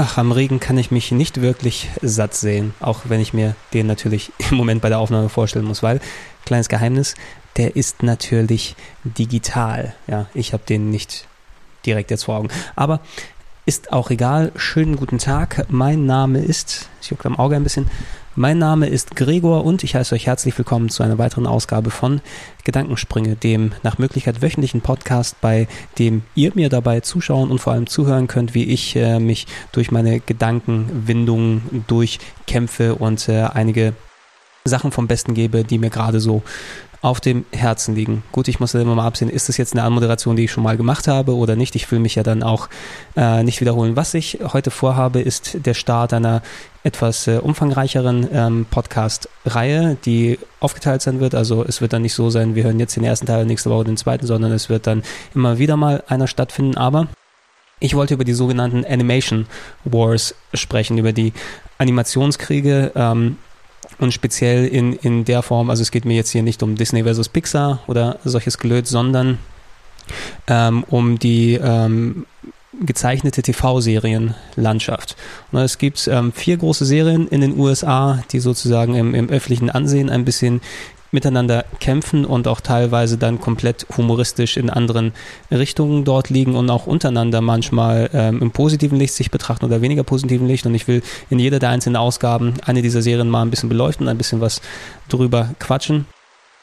Ach, am Regen kann ich mich nicht wirklich satt sehen, auch wenn ich mir den natürlich im Moment bei der Aufnahme vorstellen muss, weil, kleines Geheimnis, der ist natürlich digital. Ja, ich habe den nicht direkt jetzt vor Augen. Aber ist auch egal. Schönen guten Tag. Mein Name ist, ich juckt am Auge ein bisschen, mein Name ist Gregor und ich heiße euch herzlich willkommen zu einer weiteren Ausgabe von Gedankensprünge, dem nach Möglichkeit wöchentlichen Podcast, bei dem ihr mir dabei zuschauen und vor allem zuhören könnt, wie ich äh, mich durch meine Gedankenwindungen durchkämpfe und äh, einige Sachen vom Besten gebe, die mir gerade so auf dem Herzen liegen. Gut, ich muss immer mal absehen, ist das jetzt eine Anmoderation, die ich schon mal gemacht habe oder nicht? Ich will mich ja dann auch äh, nicht wiederholen. Was ich heute vorhabe, ist der Start einer etwas äh, umfangreicheren ähm, Podcast-Reihe, die aufgeteilt sein wird. Also es wird dann nicht so sein, wir hören jetzt den ersten Teil, nächste Woche den zweiten, sondern es wird dann immer wieder mal einer stattfinden. Aber ich wollte über die sogenannten Animation Wars sprechen, über die Animationskriege. Ähm, und speziell in, in der Form, also es geht mir jetzt hier nicht um Disney versus Pixar oder solches Gelöt, sondern ähm, um die ähm, gezeichnete TV-Serienlandschaft. Es gibt ähm, vier große Serien in den USA, die sozusagen im, im öffentlichen Ansehen ein bisschen miteinander kämpfen und auch teilweise dann komplett humoristisch in anderen Richtungen dort liegen und auch untereinander manchmal ähm, im positiven Licht sich betrachten oder weniger positiven Licht. Und ich will in jeder der einzelnen Ausgaben eine dieser Serien mal ein bisschen beleuchten, ein bisschen was drüber quatschen.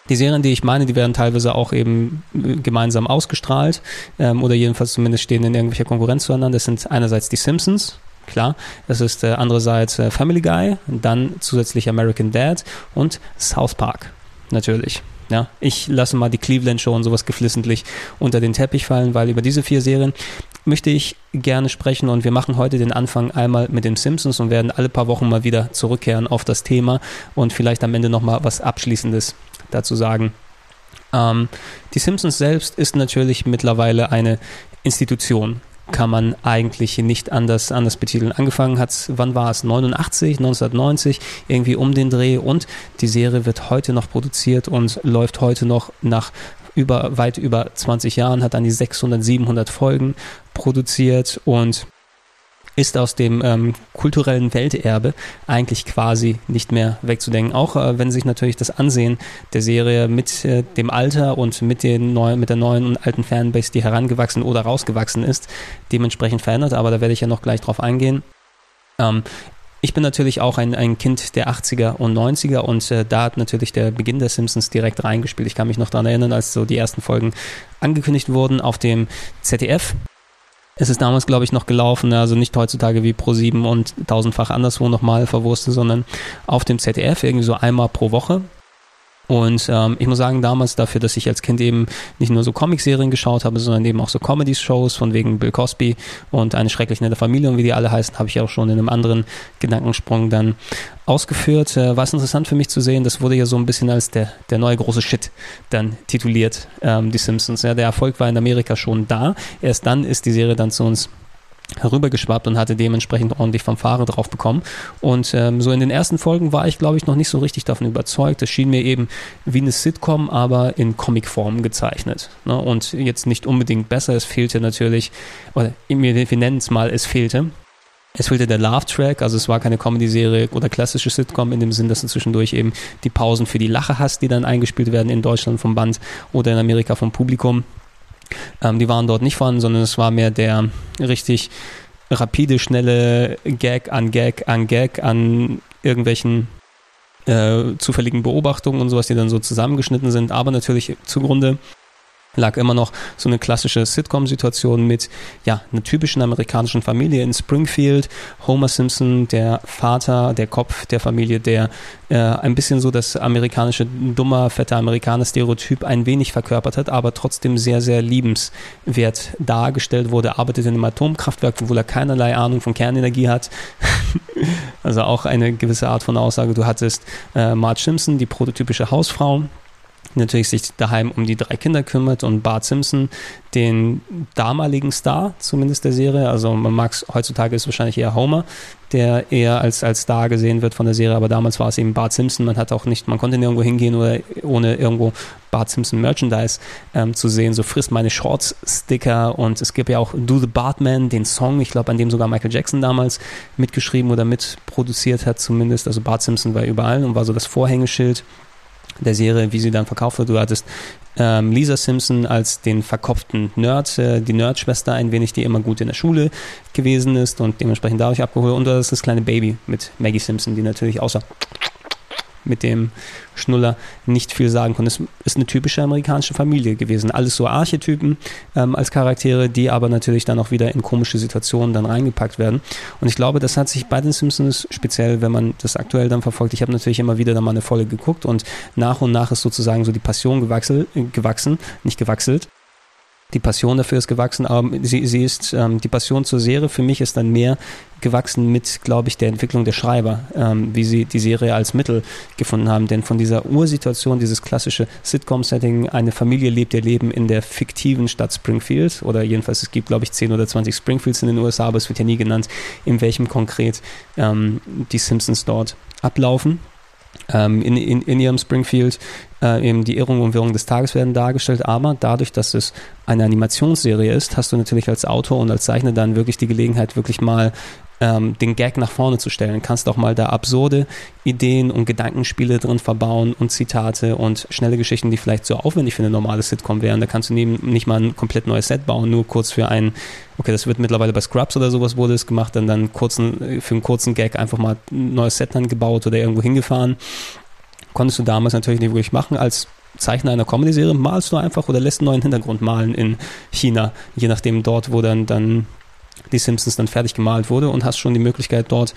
Die Serien, die ich meine, die werden teilweise auch eben äh, gemeinsam ausgestrahlt ähm, oder jedenfalls zumindest stehen in irgendwelcher Konkurrenz zueinander. Das sind einerseits die Simpsons, klar. Das ist äh, andererseits äh, Family Guy, dann zusätzlich American Dad und South Park natürlich. Ja, ich lasse mal die Cleveland Show und sowas geflissentlich unter den Teppich fallen, weil über diese vier Serien möchte ich gerne sprechen und wir machen heute den Anfang einmal mit den Simpsons und werden alle paar Wochen mal wieder zurückkehren auf das Thema und vielleicht am Ende nochmal was Abschließendes dazu sagen. Ähm, die Simpsons selbst ist natürlich mittlerweile eine Institution kann man eigentlich nicht anders, anders betiteln. Angefangen hat es, wann war es? 89, 1990, irgendwie um den Dreh und die Serie wird heute noch produziert und läuft heute noch nach über, weit über 20 Jahren, hat dann die 600, 700 Folgen produziert und ist aus dem ähm, kulturellen Welterbe eigentlich quasi nicht mehr wegzudenken. Auch äh, wenn sich natürlich das Ansehen der Serie mit äh, dem Alter und mit, den neuen, mit der neuen und alten Fanbase, die herangewachsen oder rausgewachsen ist, dementsprechend verändert. Aber da werde ich ja noch gleich drauf eingehen. Ähm, ich bin natürlich auch ein, ein Kind der 80er und 90er und äh, da hat natürlich der Beginn der Simpsons direkt reingespielt. Ich kann mich noch daran erinnern, als so die ersten Folgen angekündigt wurden auf dem ZDF. Es ist damals, glaube ich, noch gelaufen, also nicht heutzutage wie Pro7 und tausendfach anderswo nochmal verwurstet, sondern auf dem ZDF irgendwie so einmal pro Woche. Und ähm, ich muss sagen, damals dafür, dass ich als Kind eben nicht nur so Comicserien geschaut habe, sondern eben auch so Comedy-Shows von wegen Bill Cosby und eine schrecklich nette Familie und wie die alle heißen, habe ich auch schon in einem anderen Gedankensprung dann ausgeführt. Äh, war es interessant für mich zu sehen, das wurde ja so ein bisschen als der, der neue große Shit dann tituliert, ähm, die Simpsons. Ja, der Erfolg war in Amerika schon da. Erst dann ist die Serie dann zu uns herübergeschwappt und hatte dementsprechend ordentlich Fanfare drauf bekommen. Und ähm, so in den ersten Folgen war ich, glaube ich, noch nicht so richtig davon überzeugt. Es schien mir eben wie eine Sitcom, aber in Comicform gezeichnet. Ne? Und jetzt nicht unbedingt besser. Es fehlte natürlich, oder wir, nennen es mal, es fehlte. Es fehlte der Laugh-Track, also es war keine Comedy-Serie oder klassische Sitcom in dem Sinn, dass du zwischendurch eben die Pausen für die Lache hast, die dann eingespielt werden in Deutschland vom Band oder in Amerika vom Publikum. Ähm, die waren dort nicht vorhanden, sondern es war mehr der richtig rapide, schnelle Gag an Gag an Gag an irgendwelchen äh, zufälligen Beobachtungen und sowas, die dann so zusammengeschnitten sind, aber natürlich zugrunde lag immer noch so eine klassische Sitcom-Situation mit ja einer typischen amerikanischen Familie in Springfield. Homer Simpson, der Vater, der Kopf der Familie, der äh, ein bisschen so das amerikanische dummer, fette Amerikaner-Stereotyp ein wenig verkörpert hat, aber trotzdem sehr, sehr liebenswert dargestellt wurde. Arbeitet in einem Atomkraftwerk, obwohl er keinerlei Ahnung von Kernenergie hat. also auch eine gewisse Art von Aussage. Du hattest äh, Marge Simpson, die prototypische Hausfrau, natürlich sich daheim um die drei Kinder kümmert und Bart Simpson, den damaligen Star zumindest der Serie, also man mag es, heutzutage ist wahrscheinlich eher Homer, der eher als, als Star gesehen wird von der Serie, aber damals war es eben Bart Simpson, man hat auch nicht, man konnte nirgendwo hingehen oder ohne irgendwo Bart Simpson Merchandise ähm, zu sehen, so frisst meine Shorts Sticker. Und es gibt ja auch Do the Bartman, den Song, ich glaube, an dem sogar Michael Jackson damals mitgeschrieben oder mitproduziert hat zumindest, also Bart Simpson war überall und war so das Vorhängeschild der Serie, wie sie dann verkauft wird. Du hattest ähm, Lisa Simpson als den verkopften Nerd, äh, die Nerdschwester ein wenig, die immer gut in der Schule gewesen ist und dementsprechend dadurch abgeholt. Und du hast das kleine Baby mit Maggie Simpson, die natürlich außer mit dem Schnuller nicht viel sagen konnte. Es ist eine typische amerikanische Familie gewesen. Alles so Archetypen ähm, als Charaktere, die aber natürlich dann auch wieder in komische Situationen dann reingepackt werden. Und ich glaube, das hat sich bei den Simpsons, speziell wenn man das aktuell dann verfolgt, ich habe natürlich immer wieder dann mal eine Folge geguckt und nach und nach ist sozusagen so die Passion gewachsen, gewachsen nicht gewachselt, die Passion dafür ist gewachsen, aber sie, sie ist, ähm, die Passion zur Serie für mich ist dann mehr gewachsen mit, glaube ich, der Entwicklung der Schreiber, ähm, wie sie die Serie als Mittel gefunden haben. Denn von dieser Ursituation, dieses klassische Sitcom-Setting, eine Familie lebt ihr Leben in der fiktiven Stadt Springfield, oder jedenfalls es gibt, glaube ich, 10 oder 20 Springfields in den USA, aber es wird ja nie genannt, in welchem konkret ähm, die Simpsons dort ablaufen ähm, in, in, in ihrem Springfield äh, eben die Irrung und Wirrung des Tages werden dargestellt, aber dadurch, dass es eine Animationsserie ist, hast du natürlich als Autor und als Zeichner dann wirklich die Gelegenheit, wirklich mal ähm, den Gag nach vorne zu stellen. Kannst auch mal da absurde Ideen und Gedankenspiele drin verbauen und Zitate und schnelle Geschichten, die vielleicht so aufwendig für eine normale Sitcom wären. Da kannst du neben, nicht mal ein komplett neues Set bauen, nur kurz für einen, okay, das wird mittlerweile bei Scrubs oder sowas wurde es gemacht, dann dann kurzen, für einen kurzen Gag einfach mal ein neues Set dann gebaut oder irgendwo hingefahren. Konntest du damals natürlich nicht wirklich machen als Zeichner einer Comedy-Serie, malst du einfach oder lässt einen neuen Hintergrund malen in China, je nachdem dort, wo dann, dann die Simpsons dann fertig gemalt wurde und hast schon die Möglichkeit dort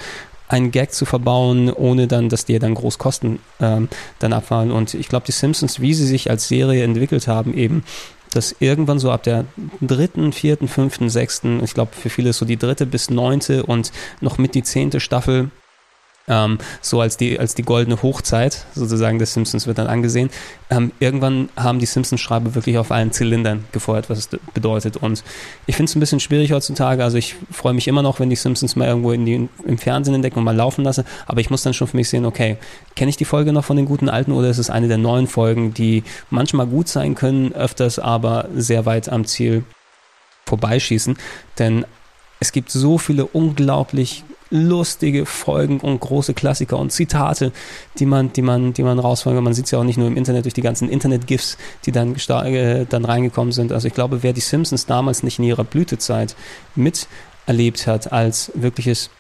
einen Gag zu verbauen, ohne dann, dass dir dann groß Kosten ähm, dann abfallen. Und ich glaube, die Simpsons, wie sie sich als Serie entwickelt haben, eben, dass irgendwann so ab der dritten, vierten, fünften, sechsten, ich glaube für viele so die dritte bis neunte und noch mit die zehnte Staffel ähm, so als die, als die goldene Hochzeit sozusagen des Simpsons wird dann angesehen. Ähm, irgendwann haben die Simpsons-Schreiber wirklich auf allen Zylindern gefeuert, was es bedeutet. Und ich finde es ein bisschen schwierig heutzutage. Also ich freue mich immer noch, wenn die Simpsons mal irgendwo in die, im Fernsehen entdecken und mal laufen lasse. Aber ich muss dann schon für mich sehen, okay, kenne ich die Folge noch von den guten alten oder ist es eine der neuen Folgen, die manchmal gut sein können, öfters aber sehr weit am Ziel vorbeischießen. Denn es gibt so viele unglaublich lustige Folgen und große Klassiker und Zitate, die man, die man, die man rausfolgt. Man sieht es ja auch nicht nur im Internet durch die ganzen Internet-GIFs, die dann, äh, dann reingekommen sind. Also ich glaube, wer die Simpsons damals nicht in ihrer Blütezeit miterlebt hat als wirkliches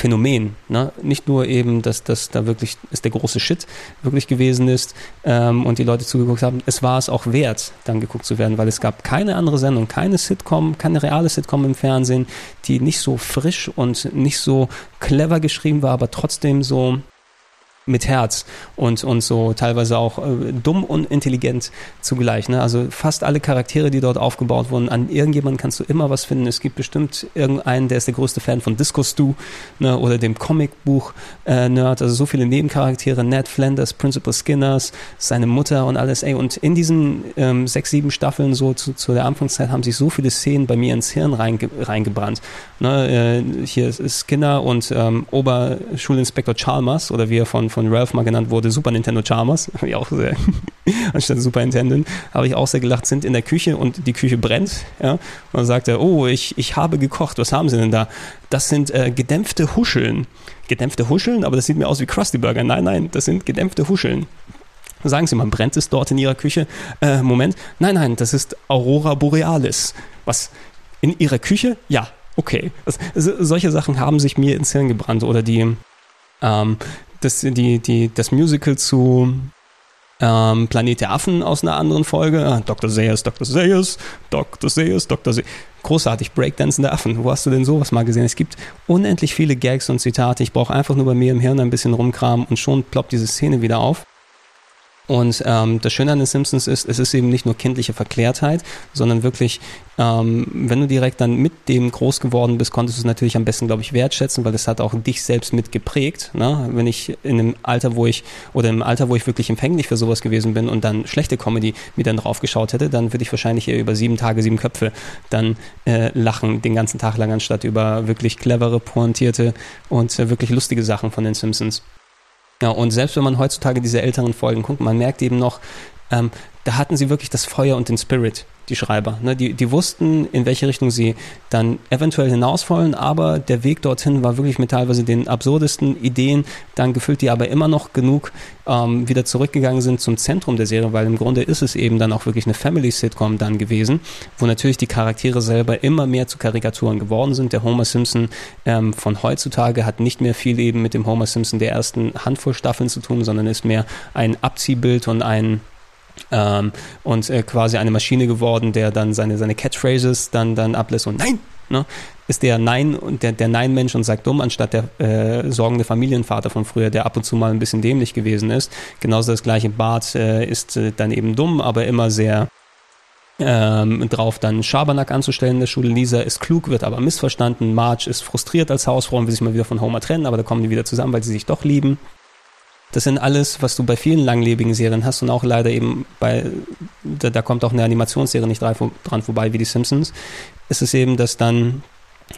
Phänomen. Ne? Nicht nur eben, dass das da wirklich ist der große Shit wirklich gewesen ist ähm, und die Leute zugeguckt haben. Es war es auch wert, dann geguckt zu werden, weil es gab keine andere Sendung, keine Sitcom, keine reale Sitcom im Fernsehen, die nicht so frisch und nicht so clever geschrieben war, aber trotzdem so mit Herz und, und so teilweise auch äh, dumm und intelligent zugleich. Ne? Also fast alle Charaktere, die dort aufgebaut wurden, an irgendjemanden kannst du immer was finden. Es gibt bestimmt irgendeinen, der ist der größte Fan von Disco Stu ne? oder dem Comicbuch-Nerd. Äh, also so viele Nebencharaktere, Ned Flanders, Principal Skinners, seine Mutter und alles. Ey, und in diesen ähm, sechs, sieben Staffeln so zu, zu der Anfangszeit haben sich so viele Szenen bei mir ins Hirn reinge reingebrannt. Ne? Äh, hier ist Skinner und ähm, Oberschulinspektor Chalmers oder wie er von, von von Ralph mal genannt wurde, Super Nintendo Chalmers, habe ich auch sehr, anstatt Super Nintendo, habe ich auch sehr gelacht, sind in der Küche und die Küche brennt, ja, und dann sagt er, oh, ich, ich habe gekocht, was haben Sie denn da? Das sind äh, gedämpfte Huscheln. Gedämpfte Huscheln, aber das sieht mir aus wie Krusty Burger. Nein, nein, das sind gedämpfte Huscheln. Sagen Sie mal, brennt es dort in Ihrer Küche? Äh, Moment. Nein, nein, das ist Aurora Borealis. Was? In Ihrer Küche? Ja, okay. Das, solche Sachen haben sich mir ins Hirn gebrannt oder die, ähm, das, die, die, das Musical zu Ähm, Planet der Affen aus einer anderen Folge. Ah, Dr. Zayas, Dr. Zayas, Dr. Zayas, Dr. Zayas. Großartig, Breakdancende Affen. Wo hast du denn sowas mal gesehen? Es gibt unendlich viele Gags und Zitate. Ich brauche einfach nur bei mir im Hirn ein bisschen rumkramen und schon ploppt diese Szene wieder auf. Und ähm, das Schöne an den Simpsons ist, es ist eben nicht nur kindliche Verklärtheit, sondern wirklich, ähm, wenn du direkt dann mit dem groß geworden bist, konntest du es natürlich am besten, glaube ich, wertschätzen, weil es hat auch dich selbst mit geprägt. Ne? Wenn ich in einem Alter, wo ich, oder im Alter, wo ich wirklich empfänglich für sowas gewesen bin und dann schlechte Comedy mir dann drauf geschaut hätte, dann würde ich wahrscheinlich eher über sieben Tage, sieben Köpfe dann äh, lachen, den ganzen Tag lang, anstatt über wirklich clevere, pointierte und äh, wirklich lustige Sachen von den Simpsons. Ja, und selbst wenn man heutzutage diese älteren Folgen guckt, man merkt eben noch, ähm, da hatten sie wirklich das Feuer und den Spirit die Schreiber. Ne? Die, die wussten, in welche Richtung sie dann eventuell hinaus wollen, aber der Weg dorthin war wirklich mit teilweise den absurdesten Ideen dann gefüllt, die aber immer noch genug ähm, wieder zurückgegangen sind zum Zentrum der Serie, weil im Grunde ist es eben dann auch wirklich eine Family-Sitcom dann gewesen, wo natürlich die Charaktere selber immer mehr zu Karikaturen geworden sind. Der Homer Simpson ähm, von heutzutage hat nicht mehr viel eben mit dem Homer Simpson der ersten Handvoll Staffeln zu tun, sondern ist mehr ein Abziehbild und ein ähm, und äh, quasi eine Maschine geworden, der dann seine, seine Catchphrases dann, dann ablässt und Nein! Ne? Ist der Nein und der, der Nein-Mensch und sagt dumm, anstatt der äh, sorgende Familienvater von früher, der ab und zu mal ein bisschen dämlich gewesen ist. Genauso das gleiche Bart äh, ist äh, dann eben dumm, aber immer sehr ähm, drauf, dann Schabernack anzustellen in der Schule. Lisa ist klug, wird aber missverstanden. Marge ist frustriert als Hausfrau und will sich mal wieder von Homer trennen, aber da kommen die wieder zusammen, weil sie sich doch lieben. Das sind alles, was du bei vielen langlebigen Serien hast und auch leider eben bei, da, da kommt auch eine Animationsserie nicht dran vorbei wie die Simpsons. Es ist eben, dass dann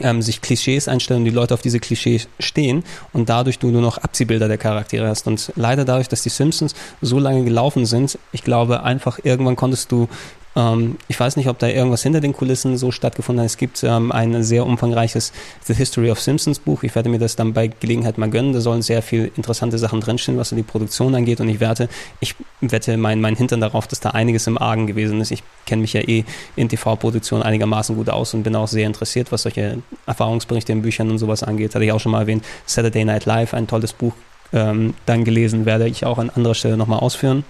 ähm, sich Klischees einstellen und die Leute auf diese Klischees stehen und dadurch du nur noch Abziehbilder der Charaktere hast. Und leider dadurch, dass die Simpsons so lange gelaufen sind, ich glaube einfach irgendwann konntest du ähm, ich weiß nicht, ob da irgendwas hinter den Kulissen so stattgefunden hat. Es gibt ähm, ein sehr umfangreiches The History of Simpsons Buch. Ich werde mir das dann bei Gelegenheit mal gönnen. Da sollen sehr viele interessante Sachen drinstehen, was die Produktion angeht. Und ich werte, ich wette mein, mein Hintern darauf, dass da einiges im Argen gewesen ist. Ich kenne mich ja eh in TV-Produktion einigermaßen gut aus und bin auch sehr interessiert, was solche Erfahrungsberichte in Büchern und sowas angeht. Hatte ich auch schon mal erwähnt. Saturday Night Live, ein tolles Buch, ähm, dann gelesen, werde ich auch an anderer Stelle nochmal ausführen.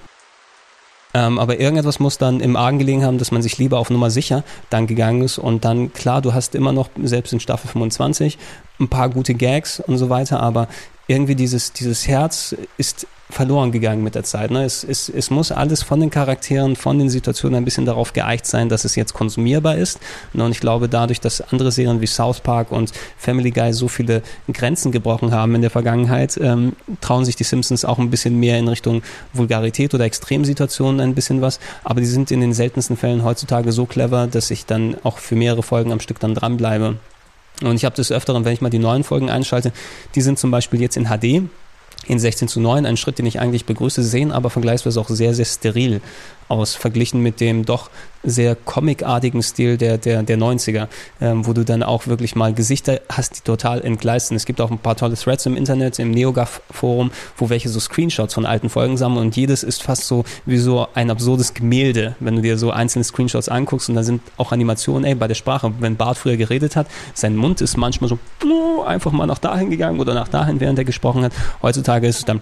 Ähm, aber irgendetwas muss dann im Argen gelegen haben, dass man sich lieber auf Nummer sicher dann gegangen ist. Und dann, klar, du hast immer noch, selbst in Staffel 25, ein paar gute Gags und so weiter, aber irgendwie dieses, dieses Herz ist verloren gegangen mit der Zeit. Ne? Es, es, es muss alles von den Charakteren, von den Situationen ein bisschen darauf geeicht sein, dass es jetzt konsumierbar ist. Ne? Und ich glaube, dadurch, dass andere Serien wie South Park und Family Guy so viele Grenzen gebrochen haben in der Vergangenheit, ähm, trauen sich die Simpsons auch ein bisschen mehr in Richtung Vulgarität oder Extremsituationen ein bisschen was. Aber die sind in den seltensten Fällen heutzutage so clever, dass ich dann auch für mehrere Folgen am Stück dann dranbleibe. Und ich habe das öfteren, wenn ich mal die neuen Folgen einschalte, die sind zum Beispiel jetzt in HD in 16 zu 9, ein Schritt, den ich eigentlich begrüße, sehen aber vergleichsweise auch sehr, sehr steril aus, verglichen mit dem doch sehr comicartigen Stil der, der, der 90er, ähm, wo du dann auch wirklich mal Gesichter hast, die total entgleisten. Es gibt auch ein paar tolle Threads im Internet, im NeoGAF-Forum, wo welche so Screenshots von alten Folgen sammeln und jedes ist fast so wie so ein absurdes Gemälde, wenn du dir so einzelne Screenshots anguckst und da sind auch Animationen, ey, bei der Sprache, wenn Bart früher geredet hat, sein Mund ist manchmal so einfach mal nach dahin gegangen oder nach dahin, während er gesprochen hat. Heutzutage ist es dann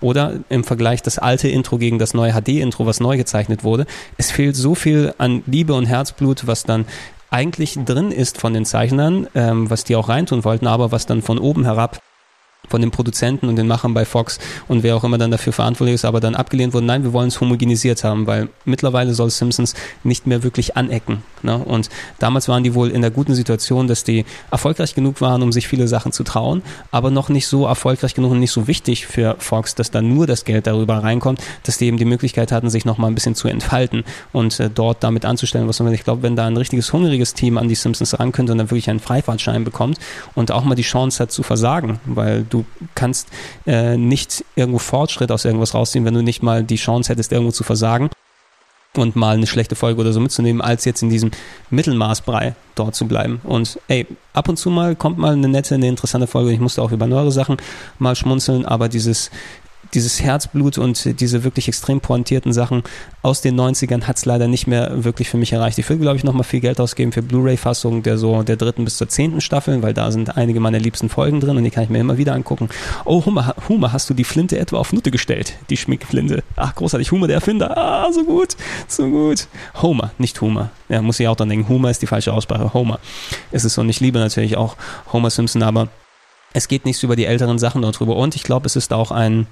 oder im Vergleich das alte Intro gegen das neue HD intro was neu gezeichnet wurde. Es fehlt so viel an Liebe und Herzblut, was dann eigentlich drin ist von den Zeichnern, ähm, was die auch reintun wollten, aber was dann von oben herab von den Produzenten und den Machern bei Fox und wer auch immer dann dafür verantwortlich ist, aber dann abgelehnt wurde, nein, wir wollen es homogenisiert haben, weil mittlerweile soll Simpsons nicht mehr wirklich anecken. Ne? Und damals waren die wohl in der guten Situation, dass die erfolgreich genug waren, um sich viele Sachen zu trauen, aber noch nicht so erfolgreich genug und nicht so wichtig für Fox, dass da nur das Geld darüber reinkommt, dass die eben die Möglichkeit hatten, sich noch mal ein bisschen zu entfalten und äh, dort damit anzustellen, was man Ich glaube, wenn da ein richtiges hungriges Team an die Simpsons ran könnte und dann wirklich einen Freifahrtschein bekommt und auch mal die Chance hat zu versagen, weil du kannst äh, nicht irgendwo Fortschritt aus irgendwas rausziehen, wenn du nicht mal die Chance hättest, irgendwo zu versagen und mal eine schlechte Folge oder so mitzunehmen, als jetzt in diesem Mittelmaßbrei dort zu bleiben. Und ey, ab und zu mal kommt mal eine nette, eine interessante Folge. Ich musste auch über neuere Sachen mal schmunzeln, aber dieses dieses Herzblut und diese wirklich extrem pointierten Sachen aus den 90ern hat es leider nicht mehr wirklich für mich erreicht. Ich würde, glaube ich, nochmal viel Geld ausgeben für Blu-ray-Fassungen der so der dritten bis zur zehnten Staffel, weil da sind einige meiner liebsten Folgen drin und die kann ich mir immer wieder angucken. Oh, Hummer, Hummer, hast du die Flinte etwa auf Nutte gestellt? Die Schminkflinte. Ach, großartig. Hummer, der Erfinder. Ah, so gut. So gut. Homer, nicht Humor. Ja, muss ich auch dran denken. Humor ist die falsche Aussprache. Homer ist es so. Und ich liebe natürlich auch Homer Simpson, aber es geht nichts über die älteren Sachen dort drüber. Und ich glaube, es ist auch ein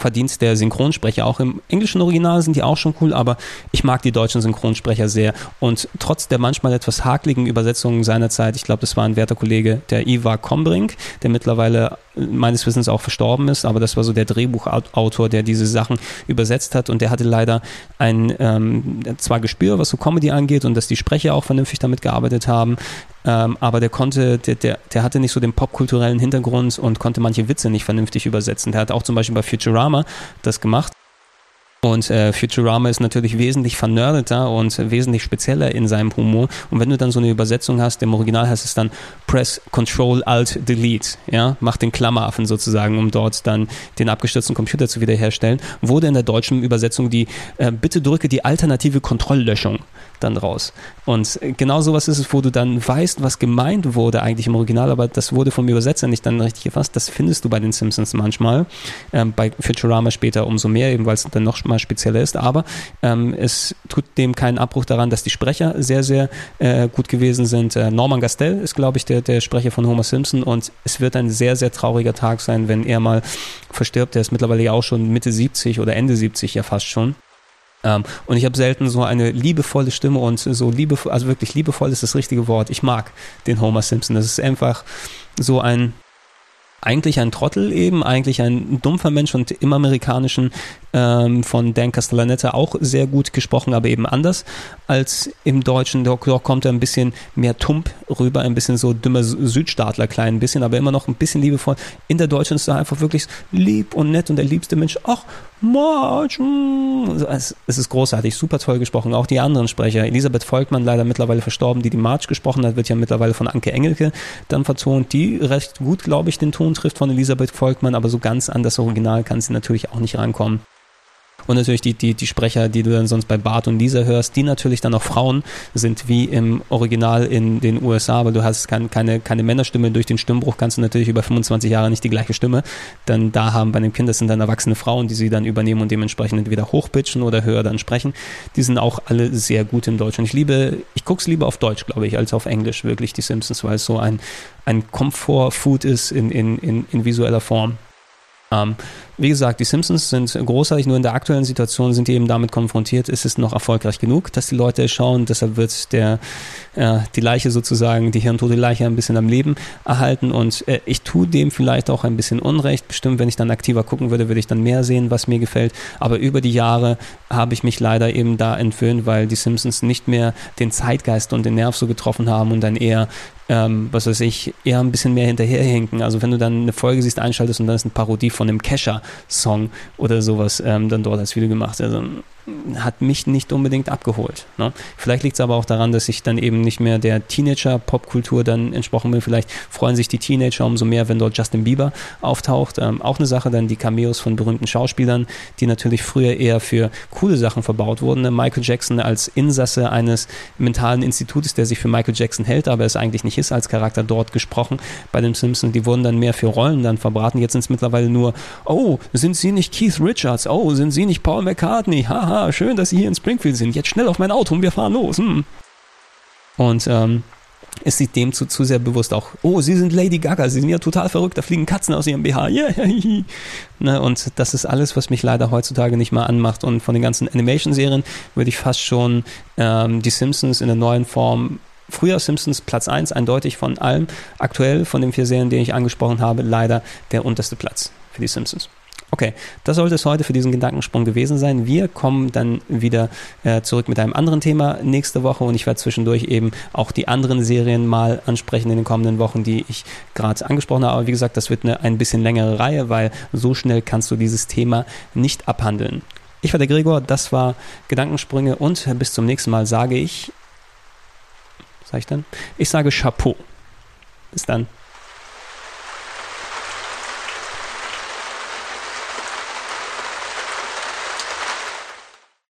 Verdienst der Synchronsprecher. Auch im englischen Original sind die auch schon cool, aber ich mag die deutschen Synchronsprecher sehr. Und trotz der manchmal etwas hakligen Übersetzungen seiner Zeit, ich glaube, das war ein werter Kollege, der Ivar Kombrink, der mittlerweile meines Wissens auch verstorben ist, aber das war so der Drehbuchautor, der diese Sachen übersetzt hat und der hatte leider ein ähm, zwar Gespür, was so Comedy angeht und dass die Sprecher auch vernünftig damit gearbeitet haben, ähm, aber der konnte, der, der, der hatte nicht so den popkulturellen Hintergrund und konnte manche Witze nicht vernünftig übersetzen. Der hat auch zum Beispiel bei Futurama das gemacht und äh, Futurama ist natürlich wesentlich vernördeter und wesentlich spezieller in seinem Humor. Und wenn du dann so eine Übersetzung hast, im Original heißt es dann Press Control Alt Delete, ja, mach den Klammeraffen sozusagen, um dort dann den abgestürzten Computer zu wiederherstellen, wurde in der deutschen Übersetzung die äh, Bitte drücke die alternative Kontrolllöschung dann raus. Und genau sowas ist es, wo du dann weißt, was gemeint wurde eigentlich im Original, aber das wurde vom Übersetzer nicht dann richtig gefasst. Das findest du bei den Simpsons manchmal, ähm, bei Futurama später umso mehr, eben weil es dann noch mal spezieller ist. Aber ähm, es tut dem keinen Abbruch daran, dass die Sprecher sehr, sehr äh, gut gewesen sind. Äh, Norman Gastel ist, glaube ich, der, der Sprecher von Homer Simpson und es wird ein sehr, sehr trauriger Tag sein, wenn er mal verstirbt. Er ist mittlerweile ja auch schon Mitte 70 oder Ende 70 ja fast schon. Ähm, und ich habe selten so eine liebevolle Stimme und so liebevoll, also wirklich liebevoll ist das richtige Wort. Ich mag den Homer Simpson. Das ist einfach so ein eigentlich ein Trottel eben, eigentlich ein dumpfer Mensch und im Amerikanischen ähm, von Dan Castellaneta auch sehr gut gesprochen, aber eben anders als im Deutschen. Dort, dort kommt er ein bisschen mehr tump rüber, ein bisschen so dümmer Südstaatler, klein ein bisschen, aber immer noch ein bisschen liebevoll. In der Deutschen ist er einfach wirklich lieb und nett und der liebste Mensch. Ach, Marge. Mm. Es, ist großartig, super toll gesprochen. Auch die anderen Sprecher. Elisabeth Volkmann, leider mittlerweile verstorben, die die Marge gesprochen hat, wird ja mittlerweile von Anke Engelke dann vertont, die recht gut, glaube ich, den Ton trifft von Elisabeth Volkmann, aber so ganz an das Original kann sie natürlich auch nicht rankommen. Und natürlich die, die, die Sprecher, die du dann sonst bei Bart und Lisa hörst, die natürlich dann auch Frauen sind, wie im Original in den USA, aber du hast kein, keine, keine Männerstimme. Durch den Stimmbruch kannst du natürlich über 25 Jahre nicht die gleiche Stimme. Dann da haben bei den Kindern sind dann erwachsene Frauen, die sie dann übernehmen und dementsprechend entweder hochpitchen oder höher dann sprechen. Die sind auch alle sehr gut im Deutsch. Und ich liebe, ich gucke es lieber auf Deutsch, glaube ich, als auf Englisch, wirklich, die Simpsons, weil es so ein, ein Komfort-Food ist in, in, in, in visueller Form. Ähm, wie gesagt, die Simpsons sind großartig, nur in der aktuellen Situation sind die eben damit konfrontiert, ist es noch erfolgreich genug, dass die Leute schauen, deshalb wird der, äh, die Leiche sozusagen, die hirntote Leiche ein bisschen am Leben erhalten. Und äh, ich tue dem vielleicht auch ein bisschen Unrecht, bestimmt, wenn ich dann aktiver gucken würde, würde ich dann mehr sehen, was mir gefällt, aber über die Jahre habe ich mich leider eben da entwöhnt, weil die Simpsons nicht mehr den Zeitgeist und den Nerv so getroffen haben und dann eher ähm, was weiß ich, eher ein bisschen mehr hinterherhinken. Also wenn du dann eine Folge siehst, einschaltest und dann ist eine Parodie von einem Kescher-Song oder sowas ähm, dann dort als Video gemacht. Also hat mich nicht unbedingt abgeholt. Ne? Vielleicht liegt es aber auch daran, dass ich dann eben nicht mehr der Teenager-Popkultur dann entsprochen bin. Vielleicht freuen sich die Teenager umso mehr, wenn dort Justin Bieber auftaucht. Ähm, auch eine Sache, dann die Cameos von berühmten Schauspielern, die natürlich früher eher für coole Sachen verbaut wurden. Ne? Michael Jackson als Insasse eines mentalen Institutes, der sich für Michael Jackson hält, aber es eigentlich nicht ist, als Charakter dort gesprochen bei den Simpsons. Die wurden dann mehr für Rollen dann verbraten. Jetzt sind es mittlerweile nur, oh, sind sie nicht Keith Richards? Oh, sind sie nicht Paul McCartney? Haha schön, dass Sie hier in Springfield sind. Jetzt schnell auf mein Auto und wir fahren los. Hm. Und ähm, ist sich dem zu, zu sehr bewusst auch, oh, Sie sind Lady Gaga, Sie sind ja total verrückt, da fliegen Katzen aus Ihrem BH. Yeah. ne, und das ist alles, was mich leider heutzutage nicht mehr anmacht. Und von den ganzen Animation-Serien würde ich fast schon ähm, die Simpsons in der neuen Form Früher Simpsons Platz 1, eindeutig von allem. Aktuell von den vier Serien, die ich angesprochen habe, leider der unterste Platz für die Simpsons. Okay, das sollte es heute für diesen Gedankensprung gewesen sein. Wir kommen dann wieder äh, zurück mit einem anderen Thema nächste Woche und ich werde zwischendurch eben auch die anderen Serien mal ansprechen in den kommenden Wochen, die ich gerade angesprochen habe. Aber wie gesagt, das wird eine ein bisschen längere Reihe, weil so schnell kannst du dieses Thema nicht abhandeln. Ich war der Gregor, das war Gedankensprünge und bis zum nächsten Mal sage ich, sage ich dann? Ich sage Chapeau. Bis dann.